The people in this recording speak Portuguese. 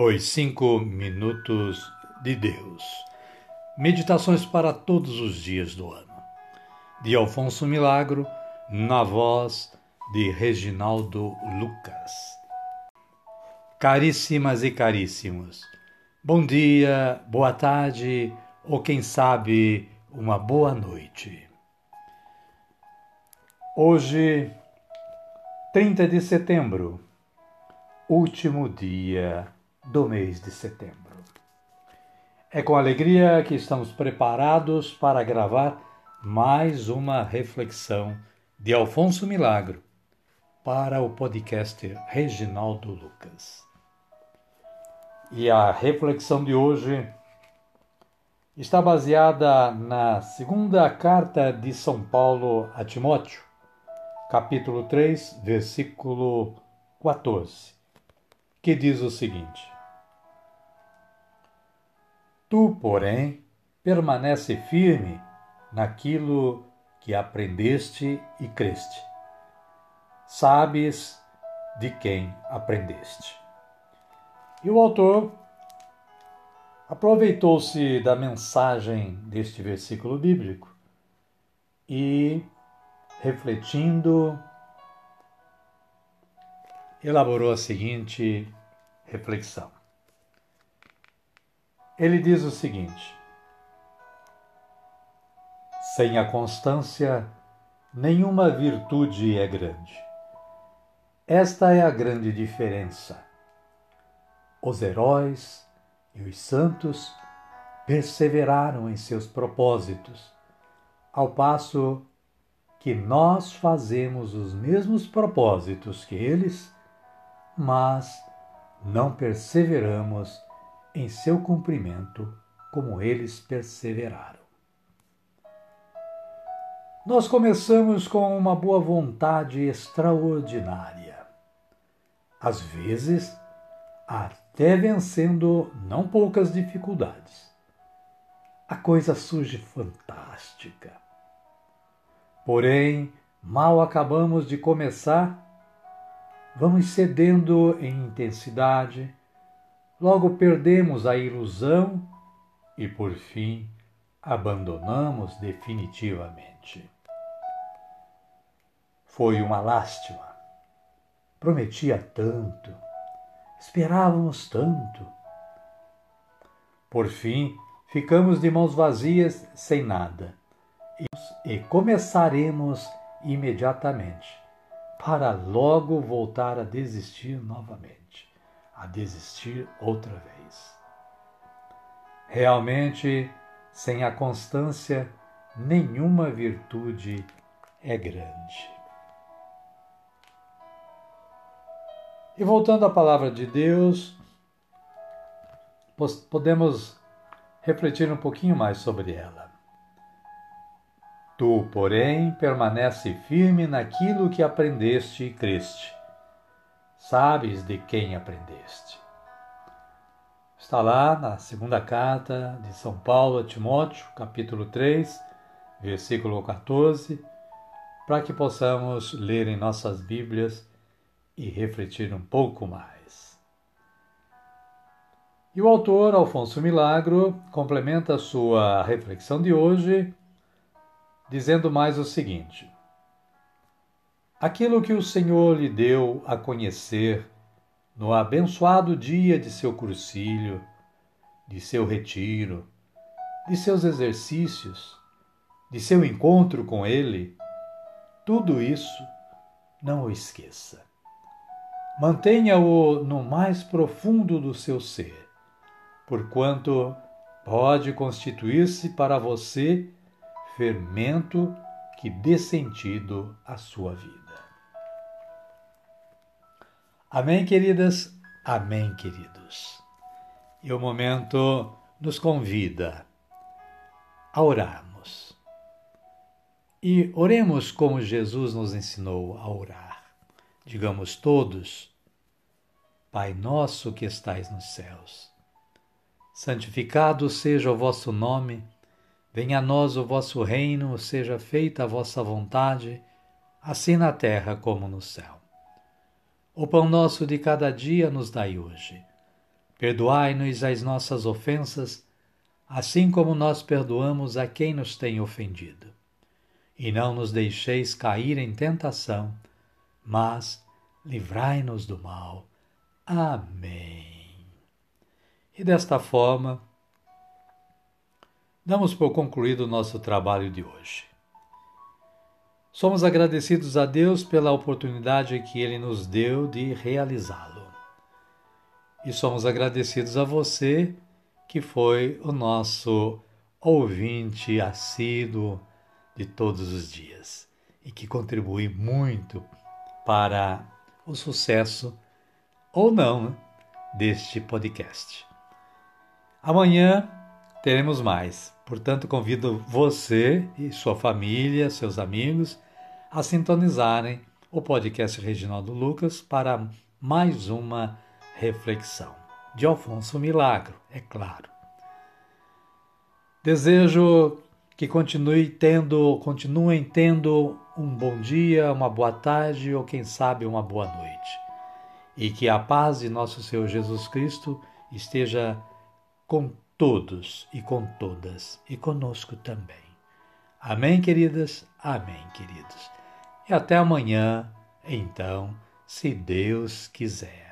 Os Cinco Minutos de Deus. Meditações para todos os dias do ano. De Alfonso Milagro, na voz de Reginaldo Lucas. Caríssimas e caríssimos, bom dia, boa tarde ou quem sabe uma boa noite. Hoje, 30 de setembro, último dia do mês de setembro. É com alegria que estamos preparados para gravar mais uma reflexão de Alfonso Milagro para o podcast Reginaldo Lucas. E a reflexão de hoje está baseada na segunda carta de São Paulo a Timóteo, capítulo 3, versículo 14, que diz o seguinte: Tu, porém, permanece firme naquilo que aprendeste e creste. Sabes de quem aprendeste. E o autor aproveitou-se da mensagem deste versículo bíblico e, refletindo, elaborou a seguinte reflexão. Ele diz o seguinte: Sem a constância, nenhuma virtude é grande. Esta é a grande diferença. Os heróis e os santos perseveraram em seus propósitos, ao passo que nós fazemos os mesmos propósitos que eles, mas não perseveramos em seu cumprimento, como eles perseveraram. Nós começamos com uma boa vontade extraordinária, às vezes até vencendo não poucas dificuldades. A coisa surge fantástica. Porém, mal acabamos de começar, vamos cedendo em intensidade, Logo perdemos a ilusão e, por fim, abandonamos definitivamente. Foi uma lástima. Prometia tanto, esperávamos tanto. Por fim, ficamos de mãos vazias, sem nada, e começaremos imediatamente, para logo voltar a desistir novamente a desistir outra vez. Realmente, sem a constância, nenhuma virtude é grande. E voltando à palavra de Deus, podemos refletir um pouquinho mais sobre ela. Tu, porém, permanece firme naquilo que aprendeste e creste sabes de quem aprendeste. Está lá na segunda carta de São Paulo a Timóteo, capítulo 3, versículo 14, para que possamos ler em nossas Bíblias e refletir um pouco mais. E o autor Alfonso Milagro complementa a sua reflexão de hoje dizendo mais o seguinte: aquilo que o Senhor lhe deu a conhecer no abençoado dia de seu crucílio, de seu retiro, de seus exercícios, de seu encontro com Ele, tudo isso não o esqueça. Mantenha-o no mais profundo do seu ser, porquanto pode constituir-se para você fermento que dê sentido à sua vida. Amém, queridas? Amém, queridos. E o momento nos convida a orarmos. E oremos como Jesus nos ensinou a orar. Digamos todos: Pai nosso que estais nos céus, santificado seja o vosso nome, venha a nós o vosso reino, seja feita a vossa vontade, assim na terra como no céu. O pão nosso de cada dia nos dai hoje. Perdoai-nos as nossas ofensas, assim como nós perdoamos a quem nos tem ofendido. E não nos deixeis cair em tentação, mas livrai-nos do mal. Amém. E desta forma, damos por concluído o nosso trabalho de hoje. Somos agradecidos a Deus pela oportunidade que Ele nos deu de realizá-lo e somos agradecidos a você que foi o nosso ouvinte assíduo de todos os dias e que contribui muito para o sucesso ou não né, deste podcast. Amanhã teremos mais, portanto, convido você e sua família, seus amigos, a sintonizarem o podcast Reginaldo Lucas para mais uma reflexão. De Alfonso Milagro, é claro. Desejo que continue tendo, continuem tendo um bom dia, uma boa tarde ou quem sabe uma boa noite. E que a paz de nosso Senhor Jesus Cristo esteja com todos e com todas e conosco também. Amém, queridas? Amém, queridos. E até amanhã, então, se Deus quiser.